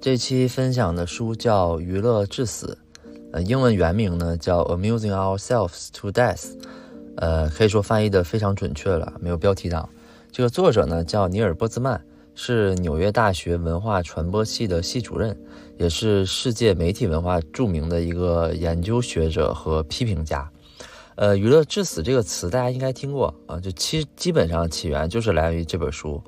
这期分享的书叫《娱乐至死》，呃，英文原名呢叫《Amusing Ourselves to Death》，呃，可以说翻译的非常准确了，没有标题党。这个作者呢叫尼尔波兹曼，是纽约大学文化传播系的系主任，也是世界媒体文化著名的一个研究学者和批评家。呃，娱乐至死这个词大家应该听过啊，就基基本上起源就是来源于这本书。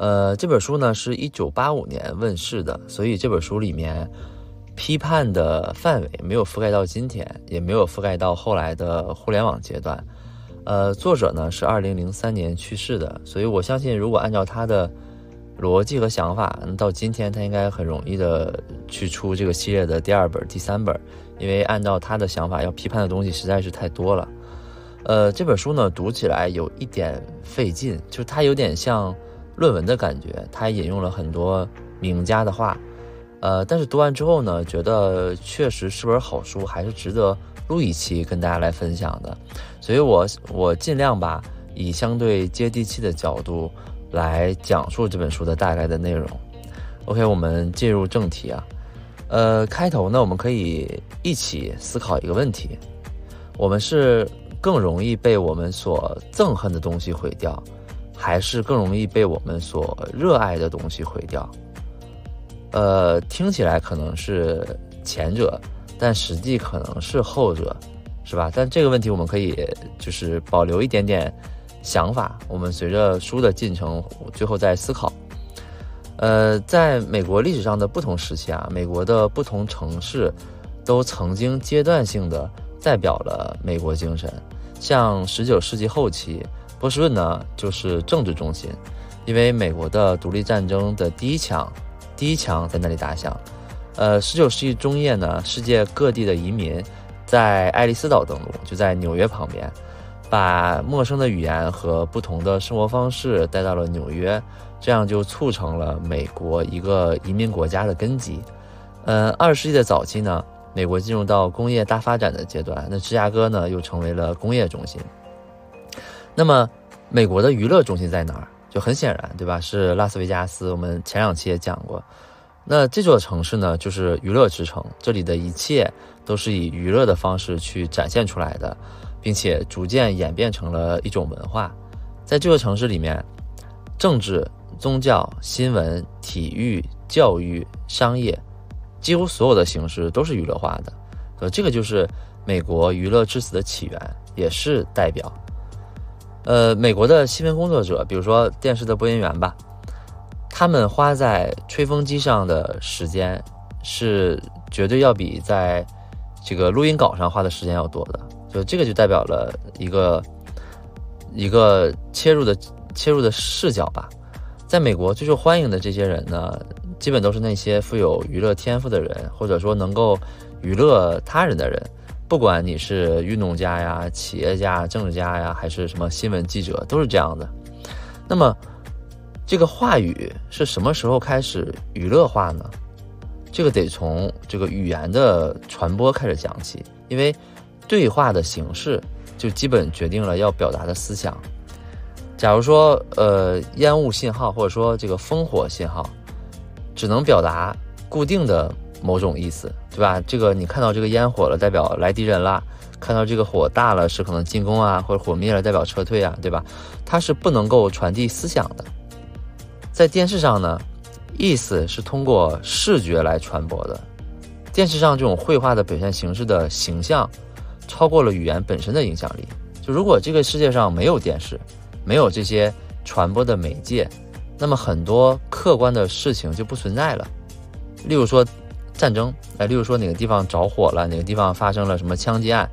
呃，这本书呢是一九八五年问世的，所以这本书里面批判的范围没有覆盖到今天，也没有覆盖到后来的互联网阶段。呃，作者呢是二零零三年去世的，所以我相信，如果按照他的逻辑和想法，到今天他应该很容易的去出这个系列的第二本、第三本，因为按照他的想法，要批判的东西实在是太多了。呃，这本书呢读起来有一点费劲，就是它有点像论文的感觉，他引用了很多名家的话。呃，但是读完之后呢，觉得确实是本好书，还是值得录一期跟大家来分享的。所以我我尽量吧，以相对接地气的角度来讲述这本书的大概的内容。OK，我们进入正题啊。呃，开头呢，我们可以一起思考一个问题：我们是更容易被我们所憎恨的东西毁掉，还是更容易被我们所热爱的东西毁掉？呃，听起来可能是前者，但实际可能是后者，是吧？但这个问题我们可以就是保留一点点想法，我们随着书的进程，最后再思考。呃，在美国历史上的不同时期啊，美国的不同城市都曾经阶段性的代表了美国精神。像十九世纪后期，波士顿呢就是政治中心，因为美国的独立战争的第一枪。第一枪在那里打响。呃，十九世纪中叶呢，世界各地的移民在爱丽丝岛登陆，就在纽约旁边，把陌生的语言和不同的生活方式带到了纽约，这样就促成了美国一个移民国家的根基。呃，二十世纪的早期呢，美国进入到工业大发展的阶段，那芝加哥呢又成为了工业中心。那么，美国的娱乐中心在哪儿？就很显然，对吧？是拉斯维加斯。我们前两期也讲过，那这座城市呢，就是娱乐之城。这里的一切都是以娱乐的方式去展现出来的，并且逐渐演变成了一种文化。在这个城市里面，政治、宗教、新闻、体育、教育、商业，几乎所有的形式都是娱乐化的。呃，这个就是美国娱乐至死的起源，也是代表。呃，美国的新闻工作者，比如说电视的播音员吧，他们花在吹风机上的时间是绝对要比在这个录音稿上花的时间要多的。就这个就代表了一个一个切入的切入的视角吧。在美国最受欢迎的这些人呢，基本都是那些富有娱乐天赋的人，或者说能够娱乐他人的人。不管你是运动家呀、企业家、政治家呀，还是什么新闻记者，都是这样的。那么，这个话语是什么时候开始娱乐化呢？这个得从这个语言的传播开始讲起，因为对话的形式就基本决定了要表达的思想。假如说，呃，烟雾信号或者说这个烽火信号，只能表达固定的。某种意思，对吧？这个你看到这个烟火了，代表来敌人啦；看到这个火大了，是可能进攻啊，或者火灭了，代表撤退啊，对吧？它是不能够传递思想的。在电视上呢，意思是通过视觉来传播的。电视上这种绘画的表现形式的形象，超过了语言本身的影响力。就如果这个世界上没有电视，没有这些传播的媒介，那么很多客观的事情就不存在了。例如说。战争，哎，例如说哪个地方着火了，哪个地方发生了什么枪击案，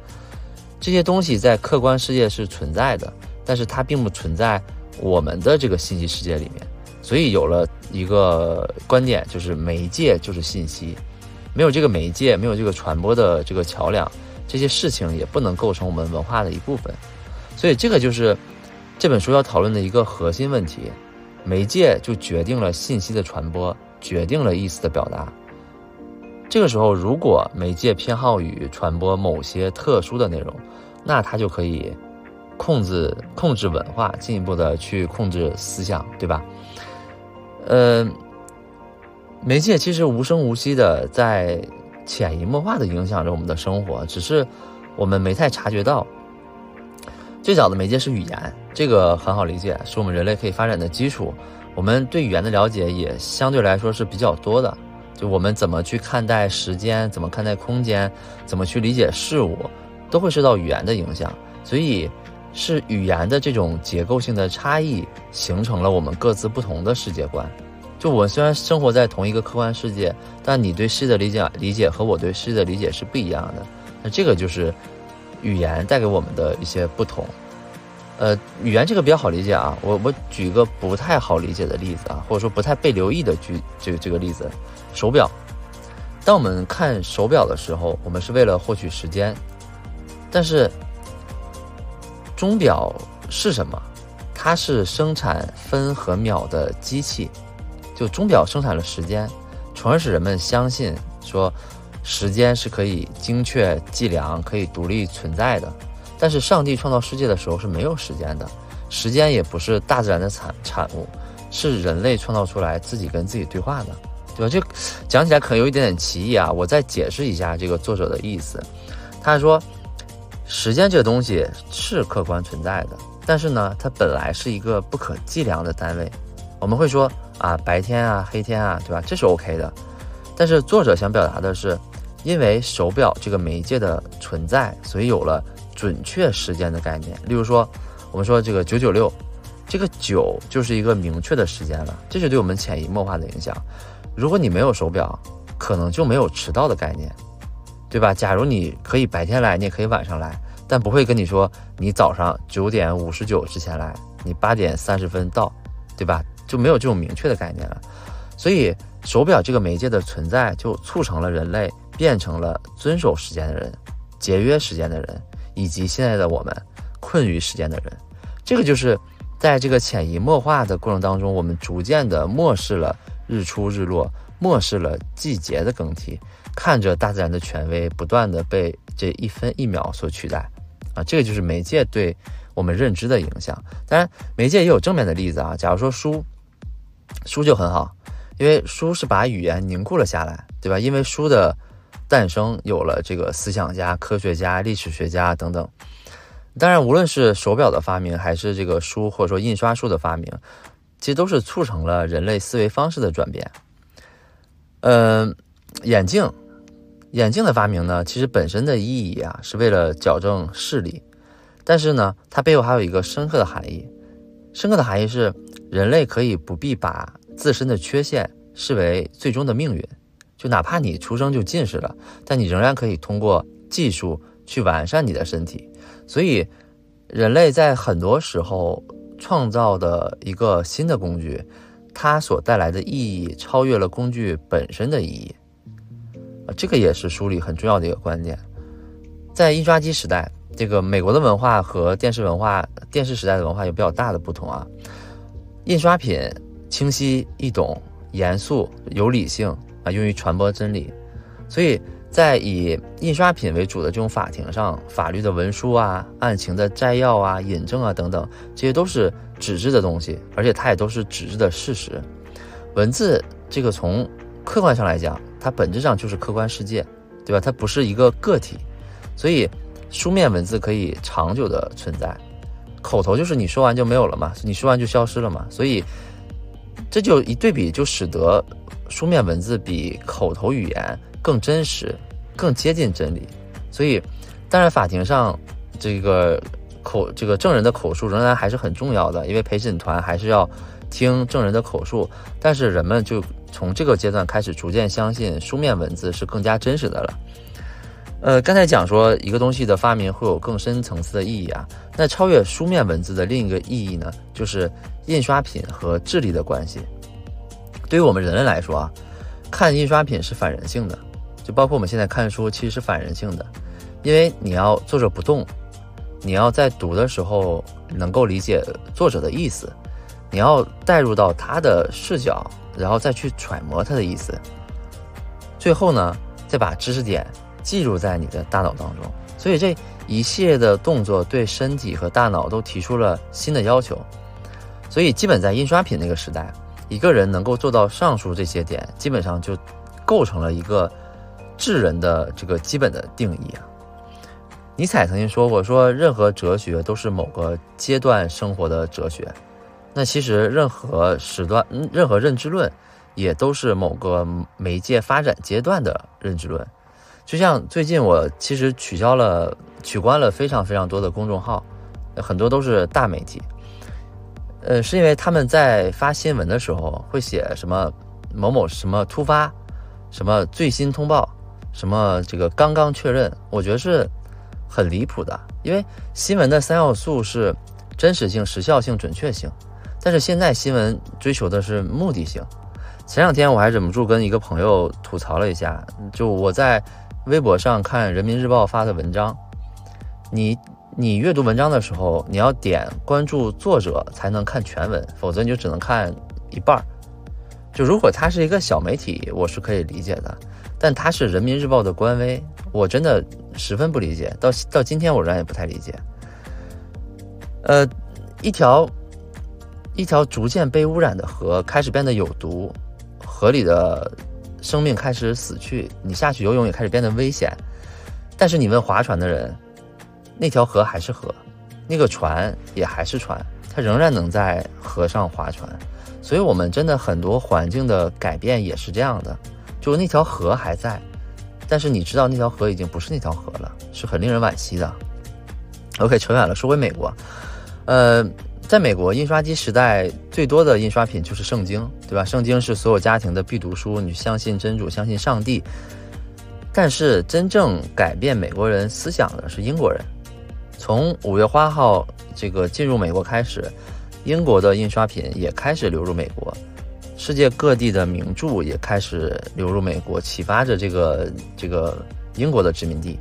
这些东西在客观世界是存在的，但是它并不存在我们的这个信息世界里面。所以有了一个观点，就是媒介就是信息，没有这个媒介，没有这个传播的这个桥梁，这些事情也不能构成我们文化的一部分。所以这个就是这本书要讨论的一个核心问题：媒介就决定了信息的传播，决定了意思的表达。这个时候，如果媒介偏好于传播某些特殊的内容，那它就可以控制控制文化，进一步的去控制思想，对吧？呃，媒介其实无声无息的在潜移默化的影响着我们的生活，只是我们没太察觉到。最早的媒介是语言，这个很好理解，是我们人类可以发展的基础。我们对语言的了解也相对来说是比较多的。就我们怎么去看待时间，怎么看待空间，怎么去理解事物，都会受到语言的影响。所以，是语言的这种结构性的差异，形成了我们各自不同的世界观。就我虽然生活在同一个客观世界，但你对世界的理解理解和我对世界的理解是不一样的。那这个就是语言带给我们的一些不同。呃，语言这个比较好理解啊，我我举一个不太好理解的例子啊，或者说不太被留意的举这个这个例子。手表，当我们看手表的时候，我们是为了获取时间。但是，钟表是什么？它是生产分和秒的机器。就钟表生产了时间，从而使人们相信说，时间是可以精确计量、可以独立存在的。但是，上帝创造世界的时候是没有时间的，时间也不是大自然的产产物，是人类创造出来自己跟自己对话的。对吧？这讲起来可能有一点点歧义啊。我再解释一下这个作者的意思。他说，时间这个东西是客观存在的，但是呢，它本来是一个不可计量的单位。我们会说啊，白天啊，黑天啊，对吧？这是 OK 的。但是作者想表达的是，因为手表这个媒介的存在，所以有了准确时间的概念。例如说，我们说这个九九六，这个九就是一个明确的时间了，这是对我们潜移默化的影响。如果你没有手表，可能就没有迟到的概念，对吧？假如你可以白天来，你也可以晚上来，但不会跟你说你早上九点五十九之前来，你八点三十分到，对吧？就没有这种明确的概念了。所以，手表这个媒介的存在，就促成了人类变成了遵守时间的人、节约时间的人，以及现在的我们困于时间的人。这个就是在这个潜移默化的过程当中，我们逐渐的漠视了。日出日落，漠视了季节的更替，看着大自然的权威不断的被这一分一秒所取代，啊，这个就是媒介对我们认知的影响。当然，媒介也有正面的例子啊。假如说书，书就很好，因为书是把语言凝固了下来，对吧？因为书的诞生，有了这个思想家、科学家、历史学家等等。当然，无论是手表的发明，还是这个书或者说印刷术的发明。其实都是促成了人类思维方式的转变。嗯，眼镜，眼镜的发明呢，其实本身的意义啊，是为了矫正视力，但是呢，它背后还有一个深刻的含义。深刻的含义是，人类可以不必把自身的缺陷视为最终的命运，就哪怕你出生就近视了，但你仍然可以通过技术去完善你的身体。所以，人类在很多时候。创造的一个新的工具，它所带来的意义超越了工具本身的意义啊，这个也是书里很重要的一个观点。在印刷机时代，这个美国的文化和电视文化、电视时代的文化有比较大的不同啊。印刷品清晰易懂、严肃有理性啊，用于传播真理，所以。在以印刷品为主的这种法庭上，法律的文书啊、案情的摘要啊、引证啊等等，这些都是纸质的东西，而且它也都是纸质的事实。文字这个从客观上来讲，它本质上就是客观世界，对吧？它不是一个个体，所以书面文字可以长久的存在，口头就是你说完就没有了嘛，你说完就消失了嘛。所以这就一对比，就使得书面文字比口头语言。更真实，更接近真理，所以，当然法庭上这个口这个证人的口述仍然还是很重要的，因为陪审团还是要听证人的口述。但是人们就从这个阶段开始逐渐相信书面文字是更加真实的了。呃，刚才讲说一个东西的发明会有更深层次的意义啊，那超越书面文字的另一个意义呢，就是印刷品和智力的关系。对于我们人类来说啊，看印刷品是反人性的。就包括我们现在看书，其实是反人性的，因为你要坐着不动，你要在读的时候能够理解作者的意思，你要带入到他的视角，然后再去揣摩他的意思，最后呢，再把知识点记录在你的大脑当中。所以这一系列的动作对身体和大脑都提出了新的要求。所以，基本在印刷品那个时代，一个人能够做到上述这些点，基本上就构成了一个智人的这个基本的定义啊。尼采曾经说过：“说任何哲学都是某个阶段生活的哲学。”那其实任何时段，任何认知论，也都是某个媒介发展阶段的认知论。就像最近我其实取消了、取关了非常非常多的公众号，很多都是大媒体。呃，是因为他们在发新闻的时候会写什么某某什么突发，什么最新通报，什么这个刚刚确认，我觉得是很离谱的。因为新闻的三要素是真实性、时效性、准确性，但是现在新闻追求的是目的性。前两天我还忍不住跟一个朋友吐槽了一下，就我在微博上看人民日报发的文章，你。你阅读文章的时候，你要点关注作者才能看全文，否则你就只能看一半儿。就如果它是一个小媒体，我是可以理解的，但它是人民日报的官微，我真的十分不理解。到到今天，我仍然也不太理解。呃，一条一条逐渐被污染的河开始变得有毒，河里的生命开始死去，你下去游泳也开始变得危险。但是你问划船的人。那条河还是河，那个船也还是船，它仍然能在河上划船。所以，我们真的很多环境的改变也是这样的，就是那条河还在，但是你知道那条河已经不是那条河了，是很令人惋惜的。OK，扯远了，说回美国，呃，在美国印刷机时代最多的印刷品就是圣经，对吧？圣经是所有家庭的必读书，你相信真主，相信上帝。但是真正改变美国人思想的是英国人。从五月花号这个进入美国开始，英国的印刷品也开始流入美国，世界各地的名著也开始流入美国，启发着这个这个英国的殖民地。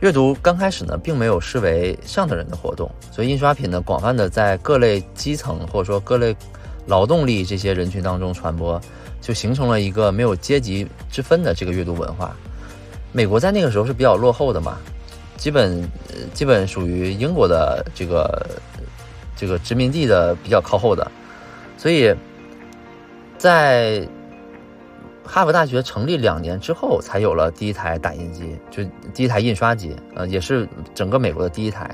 阅读刚开始呢，并没有视为上等人的活动，所以印刷品呢，广泛的在各类基层或者说各类劳动力这些人群当中传播，就形成了一个没有阶级之分的这个阅读文化。美国在那个时候是比较落后的嘛。基本，基本属于英国的这个这个殖民地的比较靠后的，所以在哈佛大学成立两年之后，才有了第一台打印机，就第一台印刷机，呃，也是整个美国的第一台，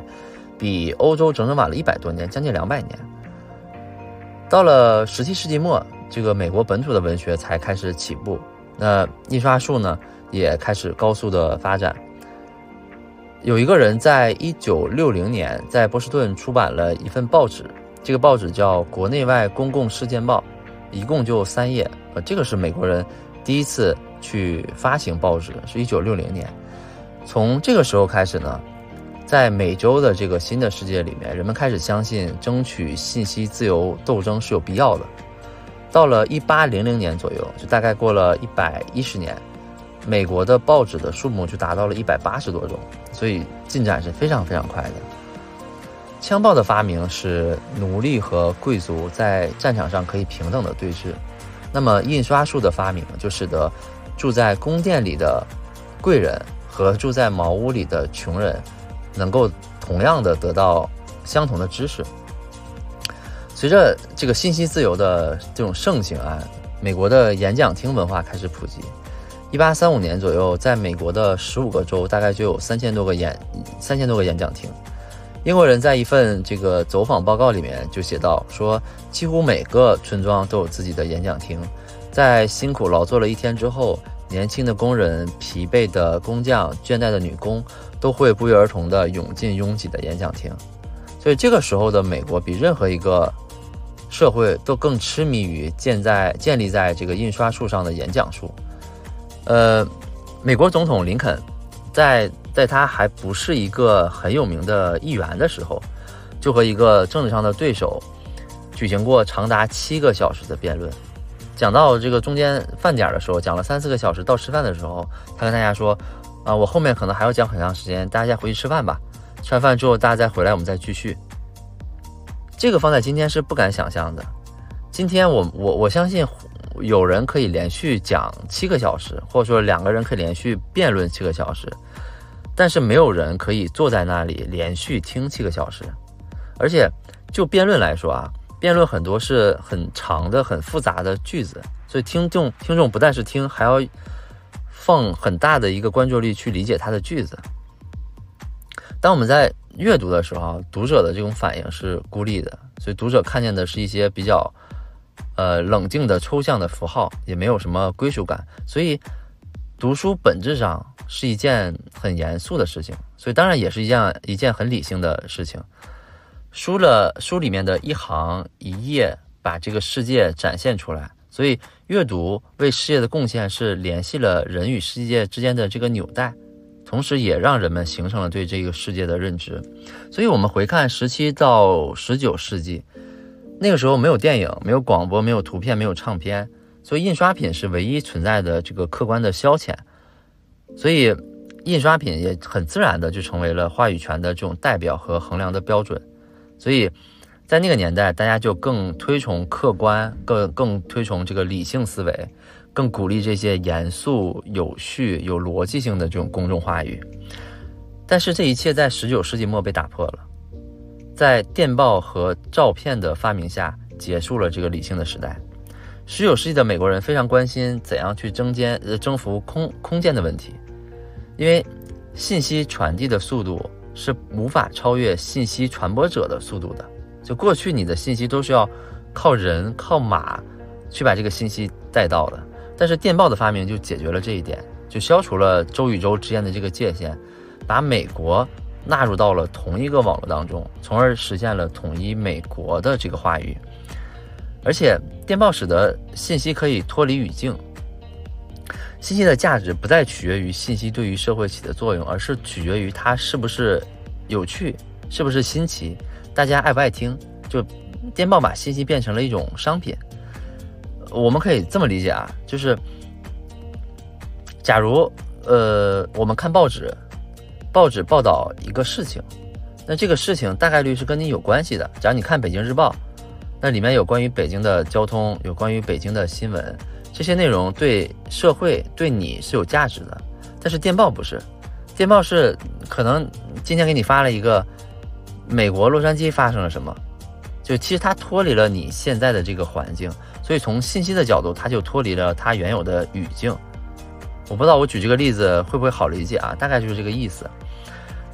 比欧洲整整晚了一百多年，将近两百年。到了十七世纪末，这个美国本土的文学才开始起步，那印刷术呢，也开始高速的发展。有一个人在一九六零年在波士顿出版了一份报纸，这个报纸叫《国内外公共事件报》，一共就三页。呃，这个是美国人第一次去发行报纸，是一九六零年。从这个时候开始呢，在美洲的这个新的世界里面，人们开始相信争取信息自由斗争是有必要的。到了一八零零年左右，就大概过了一百一十年。美国的报纸的数目就达到了一百八十多种，所以进展是非常非常快的。枪炮的发明使奴隶和贵族在战场上可以平等的对峙，那么印刷术的发明就使得住在宫殿里的贵人和住在茅屋里的穷人能够同样的得到相同的知识。随着这个信息自由的这种盛行啊，美国的演讲厅文化开始普及。一八三五年左右，在美国的十五个州，大概就有三千多个演三千多个演讲厅。英国人在一份这个走访报告里面就写到，说几乎每个村庄都有自己的演讲厅。在辛苦劳作了一天之后，年轻的工人、疲惫的工匠、倦怠的女工，都会不约而同地涌进拥挤的演讲厅。所以这个时候的美国，比任何一个社会都更痴迷于建在建立在这个印刷术上的演讲术。呃，美国总统林肯，在在他还不是一个很有名的议员的时候，就和一个政治上的对手举行过长达七个小时的辩论。讲到这个中间饭点的时候，讲了三四个小时。到吃饭的时候，他跟大家说：“啊，我后面可能还要讲很长时间，大家先回去吃饭吧。吃完饭之后，大家再回来，我们再继续。”这个放在今天是不敢想象的。今天我我我相信。有人可以连续讲七个小时，或者说两个人可以连续辩论七个小时，但是没有人可以坐在那里连续听七个小时。而且就辩论来说啊，辩论很多是很长的、很复杂的句子，所以听众听众不但是听，还要放很大的一个关注力去理解他的句子。当我们在阅读的时候，读者的这种反应是孤立的，所以读者看见的是一些比较呃冷静的抽象的符号，也没有什么归属感。所以读书本质上是一件很严肃的事情，所以当然也是一件一件很理性的事情。书了书里面的一行一页，把这个世界展现出来。所以阅读为世界的贡献是联系了人与世界之间的这个纽带。同时，也让人们形成了对这个世界的认知。所以，我们回看十七到十九世纪，那个时候没有电影、没有广播、没有图片、没有唱片，所以印刷品是唯一存在的这个客观的消遣。所以，印刷品也很自然的就成为了话语权的这种代表和衡量的标准。所以在那个年代，大家就更推崇客观，更更推崇这个理性思维。更鼓励这些严肃、有序、有逻辑性的这种公众话语，但是这一切在十九世纪末被打破了，在电报和照片的发明下，结束了这个理性的时代。十九世纪的美国人非常关心怎样去征间呃征服空空间的问题，因为信息传递的速度是无法超越信息传播者的速度的。就过去你的信息都是要靠人、靠马去把这个信息带到的。但是电报的发明就解决了这一点，就消除了州与州之间的这个界限，把美国纳入到了同一个网络当中，从而实现了统一美国的这个话语。而且电报使得信息可以脱离语境，信息的价值不再取决于信息对于社会起的作用，而是取决于它是不是有趣，是不是新奇，大家爱不爱听。就电报把信息变成了一种商品。我们可以这么理解啊，就是，假如呃，我们看报纸，报纸报道一个事情，那这个事情大概率是跟你有关系的。假如你看《北京日报》，那里面有关于北京的交通，有关于北京的新闻，这些内容对社会对你是有价值的。但是电报不是，电报是可能今天给你发了一个美国洛杉矶发生了什么，就其实它脱离了你现在的这个环境。所以从信息的角度，它就脱离了它原有的语境。我不知道我举这个例子会不会好理解啊？大概就是这个意思。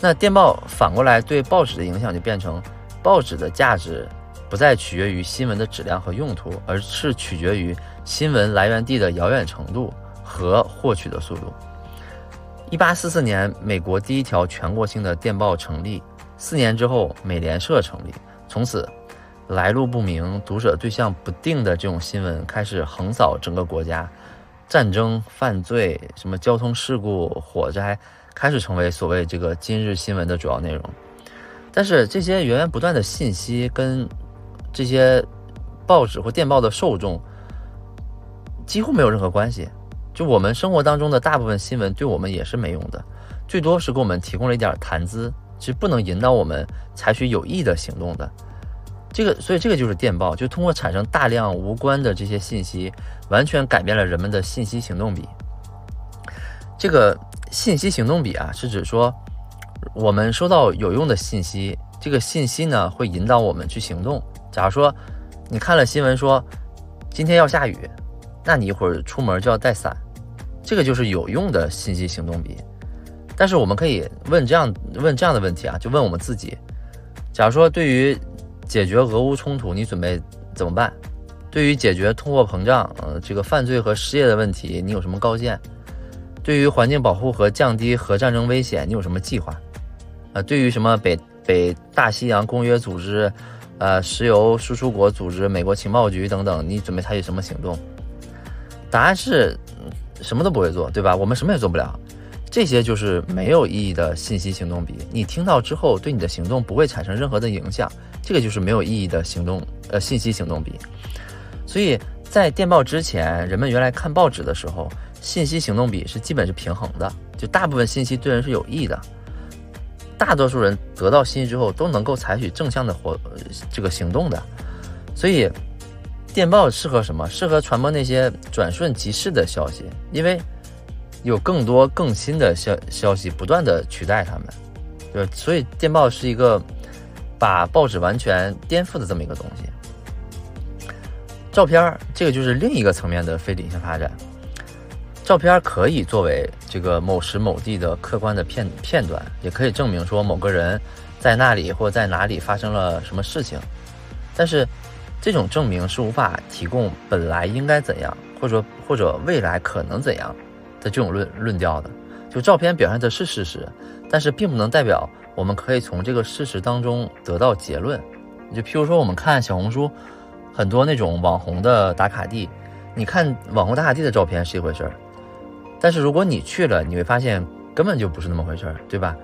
那电报反过来对报纸的影响就变成，报纸的价值不再取决于新闻的质量和用途，而是取决于新闻来源地的遥远程度和获取的速度。一八四四年，美国第一条全国性的电报成立，四年之后，美联社成立，从此。来路不明、读者对象不定的这种新闻开始横扫整个国家，战争、犯罪、什么交通事故、火灾，开始成为所谓这个今日新闻的主要内容。但是这些源源不断的信息跟这些报纸或电报的受众几乎没有任何关系。就我们生活当中的大部分新闻对我们也是没用的，最多是给我们提供了一点谈资，其实不能引导我们采取有益的行动的。这个，所以这个就是电报，就通过产生大量无关的这些信息，完全改变了人们的信息行动比。这个信息行动比啊，是指说我们收到有用的信息，这个信息呢会引导我们去行动。假如说你看了新闻说今天要下雨，那你一会儿出门就要带伞，这个就是有用的信息行动比。但是我们可以问这样问这样的问题啊，就问我们自己：假如说对于解决俄乌冲突，你准备怎么办？对于解决通货膨胀、呃这个犯罪和失业的问题，你有什么高见？对于环境保护和降低核战争危险，你有什么计划？啊，对于什么北北大西洋公约组织、呃石油输出国组织、美国情报局等等，你准备采取什么行动？答案是什么都不会做，对吧？我们什么也做不了。这些就是没有意义的信息行动比，你听到之后对你的行动不会产生任何的影响，这个就是没有意义的行动，呃，信息行动比。所以在电报之前，人们原来看报纸的时候，信息行动比是基本是平衡的，就大部分信息对人是有益的，大多数人得到信息之后都能够采取正向的活这个行动的。所以电报适合什么？适合传播那些转瞬即逝的消息，因为。有更多更新的消消息不断的取代他们，对，所以电报是一个把报纸完全颠覆的这么一个东西。照片儿这个就是另一个层面的非理性发展。照片可以作为这个某时某地的客观的片片段，也可以证明说某个人在那里或在哪里发生了什么事情。但是，这种证明是无法提供本来应该怎样，或者或者未来可能怎样的这种论论调的。就照片表现的是事实，但是并不能代表我们可以从这个事实当中得到结论。就譬如说，我们看小红书，很多那种网红的打卡地，你看网红打卡地的照片是一回事儿。但是如果你去了，你会发现根本就不是那么回事儿，对吧？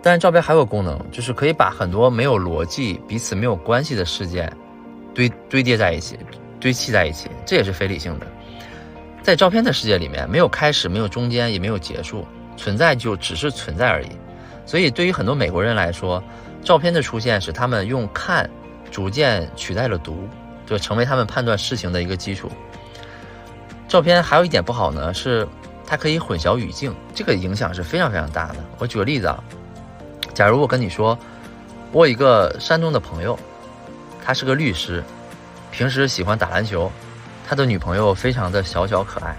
但是照片还有功能，就是可以把很多没有逻辑、彼此没有关系的事件堆堆叠在一起、堆砌在一起，这也是非理性的。在照片的世界里面，没有开始，没有中间，也没有结束，存在就只是存在而已。所以，对于很多美国人来说，照片的出现使他们用看逐渐取代了读，就成为他们判断事情的一个基础。照片还有一点不好呢，是它可以混淆语境，这个影响是非常非常大的。我举个例子啊，假如我跟你说，我有一个山东的朋友，他是个律师，平时喜欢打篮球，他的女朋友非常的小巧可爱，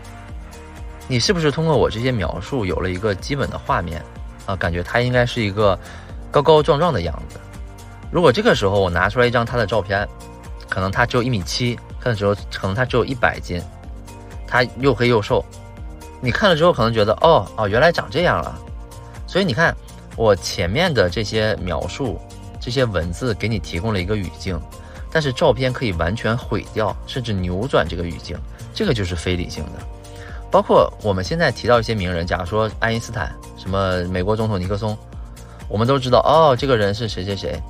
你是不是通过我这些描述有了一个基本的画面啊？感觉他应该是一个高高壮壮的样子。如果这个时候我拿出来一张他的照片，可能他只有一米七，看的时候可能他只有一百斤。他又黑又瘦，你看了之后可能觉得哦哦，原来长这样了。所以你看，我前面的这些描述、这些文字给你提供了一个语境，但是照片可以完全毁掉，甚至扭转这个语境，这个就是非理性的。包括我们现在提到一些名人，假如说爱因斯坦，什么美国总统尼克松，我们都知道哦，这个人是谁谁谁，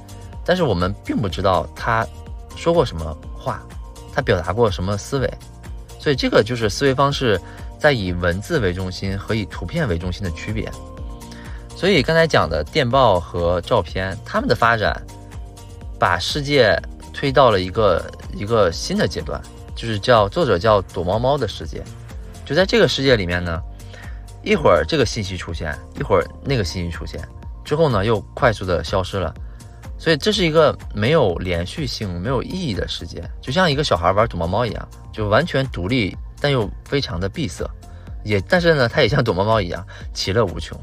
但是我们并不知道他说过什么话，他表达过什么思维。所以这个就是思维方式在以文字为中心和以图片为中心的区别。所以刚才讲的电报和照片，他们的发展把世界推到了一个一个新的阶段，就是叫作者叫躲猫猫的世界。就在这个世界里面呢，一会儿这个信息出现，一会儿那个信息出现，之后呢又快速的消失了。所以这是一个没有连续性、没有意义的世界，就像一个小孩玩躲猫猫一样，就完全独立，但又非常的闭塞。也，但是呢，它也像躲猫猫一样，其乐无穷。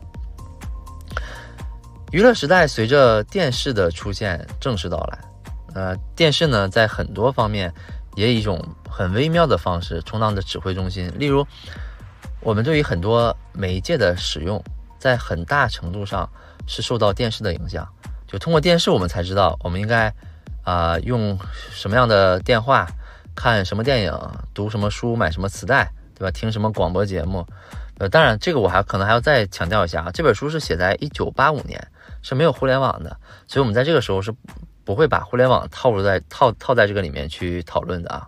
娱乐时代随着电视的出现正式到来，呃，电视呢，在很多方面也以一种很微妙的方式充当着指挥中心。例如，我们对于很多媒介的使用，在很大程度上是受到电视的影响。就通过电视，我们才知道我们应该，啊，用什么样的电话看什么电影，读什么书，买什么磁带，对吧？听什么广播节目？呃，当然，这个我还可能还要再强调一下啊，这本书是写在一九八五年，是没有互联网的，所以我们在这个时候是不会把互联网套入在套套在这个里面去讨论的啊。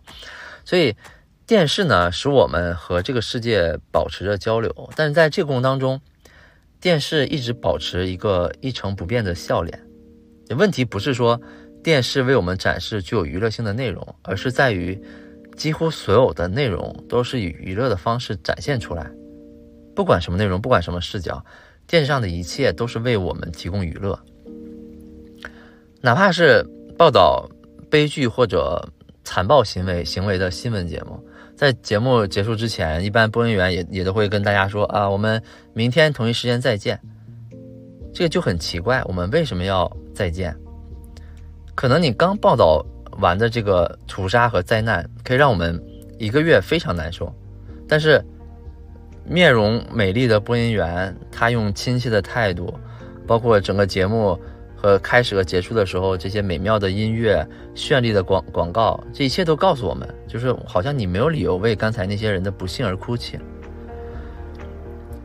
所以，电视呢，使我们和这个世界保持着交流，但是在这个过程当中，电视一直保持一个一成不变的笑脸。问题不是说电视为我们展示具有娱乐性的内容，而是在于几乎所有的内容都是以娱乐的方式展现出来。不管什么内容，不管什么视角，电视上的一切都是为我们提供娱乐。哪怕是报道悲剧或者残暴行为行为的新闻节目，在节目结束之前，一般播音员也也都会跟大家说啊，我们明天同一时间再见。这个就很奇怪，我们为什么要？再见。可能你刚报道完的这个屠杀和灾难，可以让我们一个月非常难受。但是，面容美丽的播音员，他用亲切的态度，包括整个节目和开始和结束的时候，这些美妙的音乐、绚丽的广广告，这一切都告诉我们，就是好像你没有理由为刚才那些人的不幸而哭泣。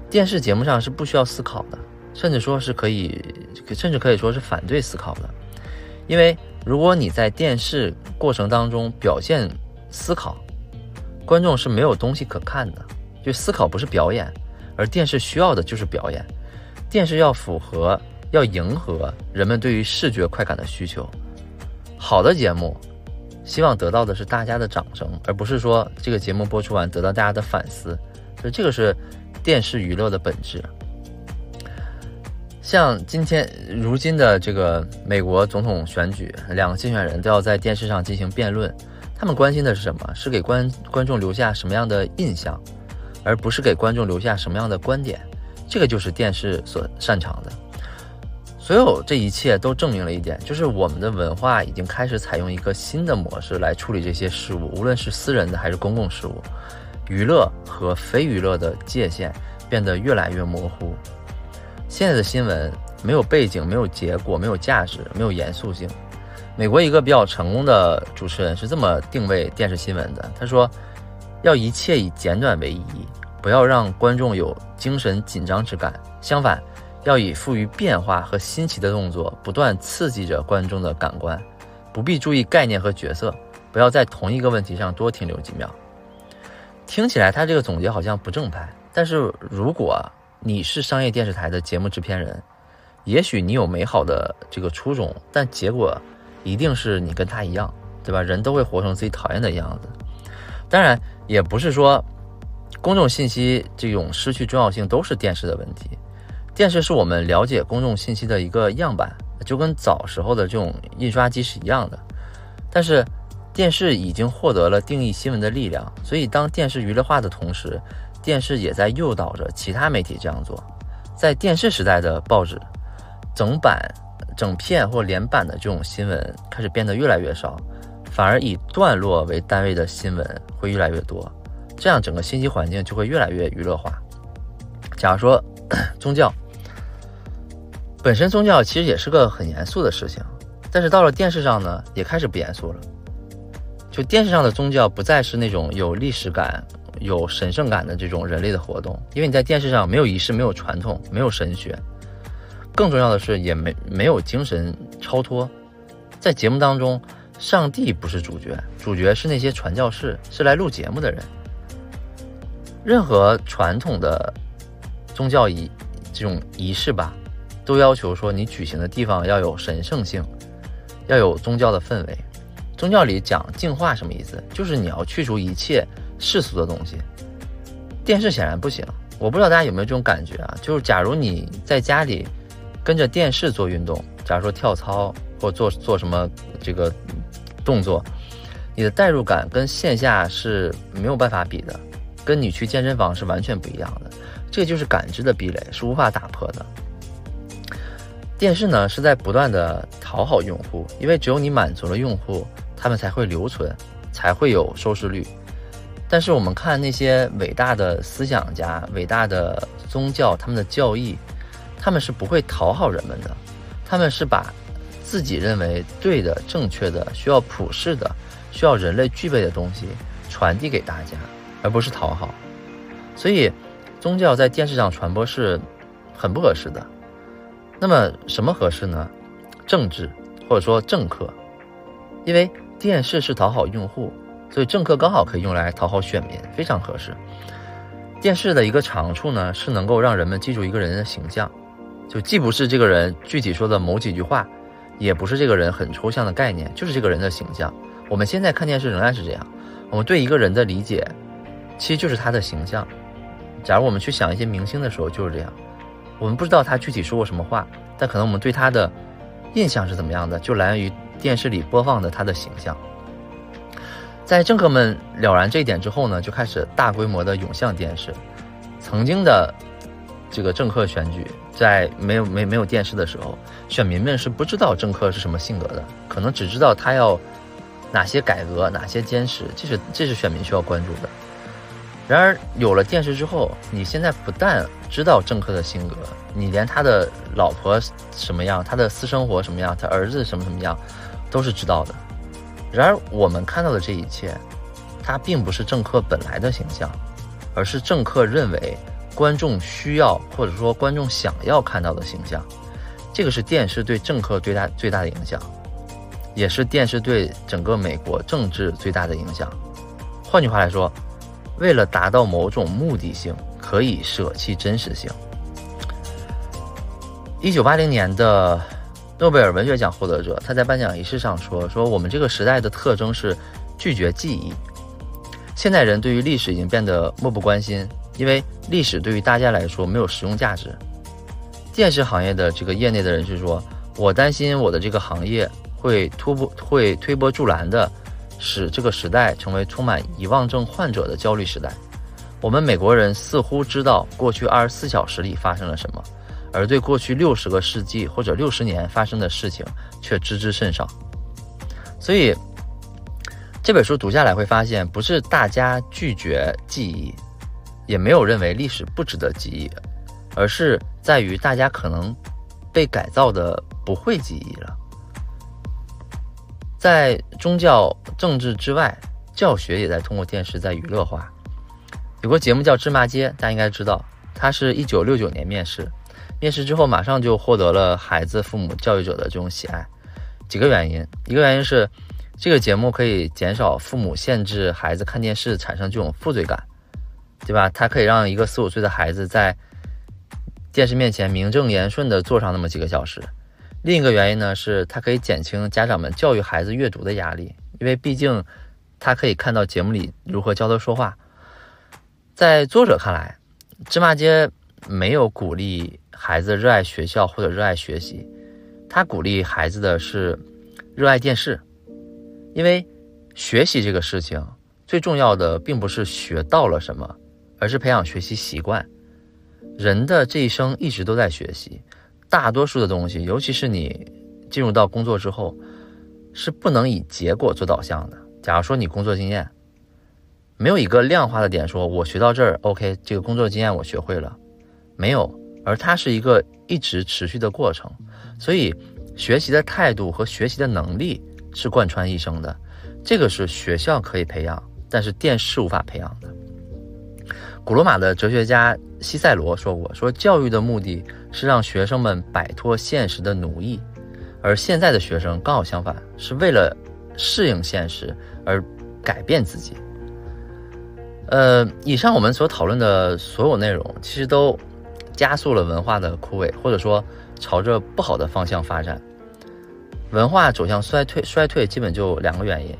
电视节目上是不需要思考的。甚至说是可以，甚至可以说是反对思考的，因为如果你在电视过程当中表现思考，观众是没有东西可看的。就思考不是表演，而电视需要的就是表演。电视要符合，要迎合人们对于视觉快感的需求。好的节目，希望得到的是大家的掌声，而不是说这个节目播出完得到大家的反思。所以这个是电视娱乐的本质。像今天如今的这个美国总统选举，两个竞选人都要在电视上进行辩论，他们关心的是什么？是给观观众留下什么样的印象，而不是给观众留下什么样的观点。这个就是电视所擅长的。所有这一切都证明了一点，就是我们的文化已经开始采用一个新的模式来处理这些事物，无论是私人的还是公共事务，娱乐和非娱乐的界限变得越来越模糊。现在的新闻没有背景，没有结果，没有价值，没有严肃性。美国一个比较成功的主持人是这么定位电视新闻的，他说：“要一切以简短为宜，不要让观众有精神紧张之感，相反。”要以富于变化和新奇的动作，不断刺激着观众的感官，不必注意概念和角色，不要在同一个问题上多停留几秒。听起来他这个总结好像不正派，但是如果你是商业电视台的节目制片人，也许你有美好的这个初衷，但结果一定是你跟他一样，对吧？人都会活成自己讨厌的样子。当然，也不是说公众信息这种失去重要性都是电视的问题。电视是我们了解公众信息的一个样板，就跟早时候的这种印刷机是一样的。但是，电视已经获得了定义新闻的力量，所以当电视娱乐化的同时，电视也在诱导着其他媒体这样做。在电视时代的报纸，整版、整片或连版的这种新闻开始变得越来越少，反而以段落为单位的新闻会越来越多，这样整个信息环境就会越来越娱乐化。假如说 宗教。本身宗教其实也是个很严肃的事情，但是到了电视上呢，也开始不严肃了。就电视上的宗教不再是那种有历史感、有神圣感的这种人类的活动，因为你在电视上没有仪式、没有传统、没有神学，更重要的是也没没有精神超脱。在节目当中，上帝不是主角，主角是那些传教士，是来录节目的人。任何传统的宗教仪这种仪式吧。都要求说，你举行的地方要有神圣性，要有宗教的氛围。宗教里讲净化什么意思？就是你要去除一切世俗的东西。电视显然不行。我不知道大家有没有这种感觉啊？就是假如你在家里跟着电视做运动，假如说跳操或做做什么这个动作，你的代入感跟线下是没有办法比的，跟你去健身房是完全不一样的。这就是感知的壁垒，是无法打破的。电视呢是在不断的讨好用户，因为只有你满足了用户，他们才会留存，才会有收视率。但是我们看那些伟大的思想家、伟大的宗教，他们的教义，他们是不会讨好人们的，他们是把自己认为对的、正确的、需要普世的、需要人类具备的东西传递给大家，而不是讨好。所以，宗教在电视上传播是很不合适的。那么什么合适呢？政治或者说政客，因为电视是讨好用户，所以政客刚好可以用来讨好选民，非常合适。电视的一个长处呢，是能够让人们记住一个人的形象，就既不是这个人具体说的某几句话，也不是这个人很抽象的概念，就是这个人的形象。我们现在看电视仍然是这样，我们对一个人的理解，其实就是他的形象。假如我们去想一些明星的时候，就是这样。我们不知道他具体说过什么话，但可能我们对他的印象是怎么样的，就来源于电视里播放的他的形象。在政客们了然这一点之后呢，就开始大规模的涌向电视。曾经的这个政客选举，在没有没没有电视的时候，选民们是不知道政客是什么性格的，可能只知道他要哪些改革、哪些坚持，这是这是选民需要关注的。然而有了电视之后，你现在不但知道政客的性格，你连他的老婆什么样，他的私生活什么样，他儿子什么什么样，都是知道的。然而我们看到的这一切，它并不是政客本来的形象，而是政客认为观众需要或者说观众想要看到的形象。这个是电视对政客最大最大的影响，也是电视对整个美国政治最大的影响。换句话来说。为了达到某种目的性，可以舍弃真实性。一九八零年的诺贝尔文学奖获得者，他在颁奖仪式上说：“说我们这个时代的特征是拒绝记忆。现代人对于历史已经变得漠不关心，因为历史对于大家来说没有实用价值。电视行业的这个业内的人士说，我担心我的这个行业会突破，会推波助澜的，使这个时代成为充满遗忘症患者的焦虑时代。我们美国人似乎知道过去二十四小时里发生了什么，而对过去六十个世纪或者六十年发生的事情却知之甚少。所以这本书读下来会发现，不是大家拒绝记忆，也没有认为历史不值得记忆，而是在于大家可能被改造的不会记忆了。在宗教、政治之外，教学也在通过电视在娱乐化。有个节目叫《芝麻街》，大家应该知道，它是一九六九年面世，面世之后马上就获得了孩子、父母、教育者的这种喜爱。几个原因，一个原因是这个节目可以减少父母限制孩子看电视产生这种负罪感，对吧？它可以让一个四五岁的孩子在电视面前名正言顺地坐上那么几个小时。另一个原因呢，是它可以减轻家长们教育孩子阅读的压力，因为毕竟他可以看到节目里如何教他说话。在作者看来，芝麻街没有鼓励孩子热爱学校或者热爱学习，他鼓励孩子的是热爱电视，因为学习这个事情最重要的并不是学到了什么，而是培养学习习惯。人的这一生一直都在学习。大多数的东西，尤其是你进入到工作之后，是不能以结果做导向的。假如说你工作经验没有一个量化的点，说我学到这儿，OK，这个工作经验我学会了，没有，而它是一个一直持续的过程。所以，学习的态度和学习的能力是贯穿一生的，这个是学校可以培养，但是电视无法培养的。古罗马的哲学家西塞罗说过：“说教育的目的是让学生们摆脱现实的奴役，而现在的学生刚好相反，是为了适应现实而改变自己。”呃，以上我们所讨论的所有内容，其实都加速了文化的枯萎，或者说朝着不好的方向发展。文化走向衰退，衰退基本就两个原因，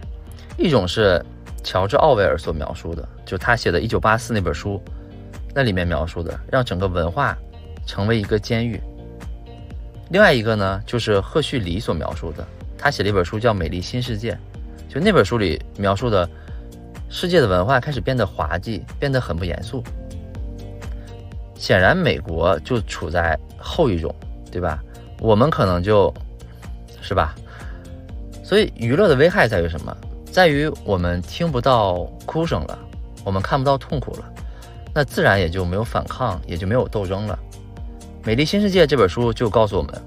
一种是。乔治·奥威尔所描述的，就他写的《一九八四》那本书，那里面描述的，让整个文化成为一个监狱。另外一个呢，就是赫胥黎所描述的，他写了一本书叫《美丽新世界》，就那本书里描述的，世界的文化开始变得滑稽，变得很不严肃。显然，美国就处在后一种，对吧？我们可能就，是吧？所以，娱乐的危害在于什么？在于我们听不到哭声了，我们看不到痛苦了，那自然也就没有反抗，也就没有斗争了。《美丽新世界》这本书就告诉我们，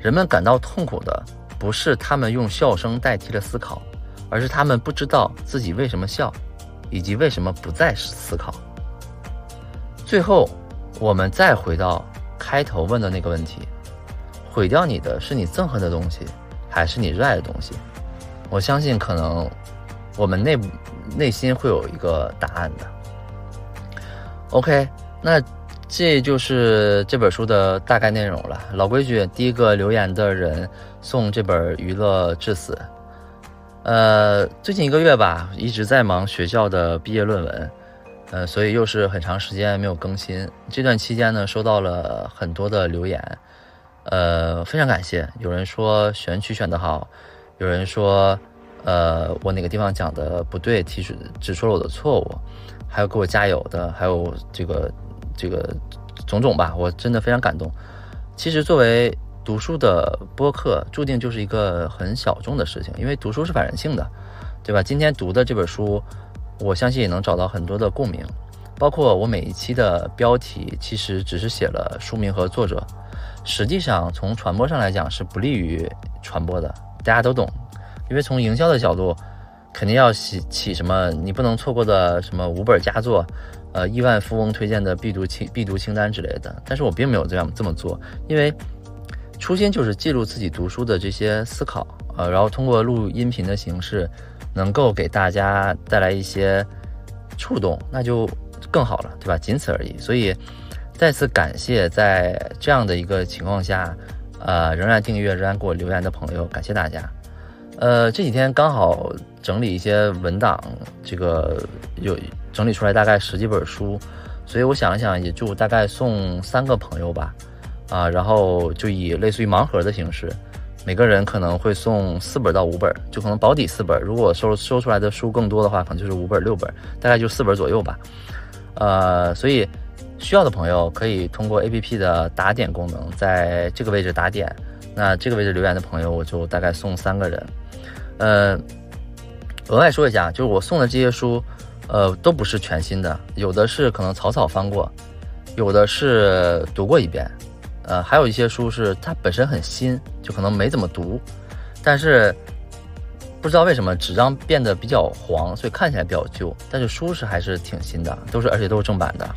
人们感到痛苦的不是他们用笑声代替了思考，而是他们不知道自己为什么笑，以及为什么不再思考。最后，我们再回到开头问的那个问题：毁掉你的是你憎恨的东西，还是你热爱的东西？我相信，可能。我们内内心会有一个答案的。OK，那这就是这本书的大概内容了。老规矩，第一个留言的人送这本《娱乐至死》。呃，最近一个月吧，一直在忙学校的毕业论文，呃，所以又是很长时间没有更新。这段期间呢，收到了很多的留言，呃，非常感谢。有人说选曲选得好，有人说。呃，我哪个地方讲的不对，提出指出了我的错误，还有给我加油的，还有这个这个种种吧，我真的非常感动。其实作为读书的播客，注定就是一个很小众的事情，因为读书是反人性的，对吧？今天读的这本书，我相信也能找到很多的共鸣。包括我每一期的标题，其实只是写了书名和作者，实际上从传播上来讲是不利于传播的，大家都懂。因为从营销的角度，肯定要起起什么你不能错过的什么五本佳作，呃，亿万富翁推荐的必读清必读清单之类的。但是我并没有这样这么做，因为初心就是记录自己读书的这些思考，呃，然后通过录音频的形式，能够给大家带来一些触动，那就更好了，对吧？仅此而已。所以再次感谢在这样的一个情况下，呃，仍然订阅、仍然给我留言的朋友，感谢大家。呃，这几天刚好整理一些文档，这个有整理出来大概十几本书，所以我想了想，也就大概送三个朋友吧，啊，然后就以类似于盲盒的形式，每个人可能会送四本到五本，就可能保底四本。如果收收出来的书更多的话，可能就是五本六本，大概就四本左右吧。呃，所以需要的朋友可以通过 A P P 的打点功能，在这个位置打点。那这个位置留言的朋友，我就大概送三个人。呃，额外说一下，就是我送的这些书，呃，都不是全新的，有的是可能草草翻过，有的是读过一遍，呃，还有一些书是它本身很新，就可能没怎么读，但是不知道为什么纸张变得比较黄，所以看起来比较旧，但是书是还是挺新的，都是而且都是正版的。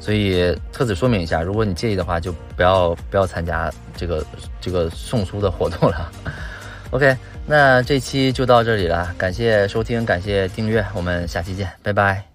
所以特此说明一下，如果你介意的话，就不要不要参加这个这个送书的活动了。OK，那这期就到这里了，感谢收听，感谢订阅，我们下期见，拜拜。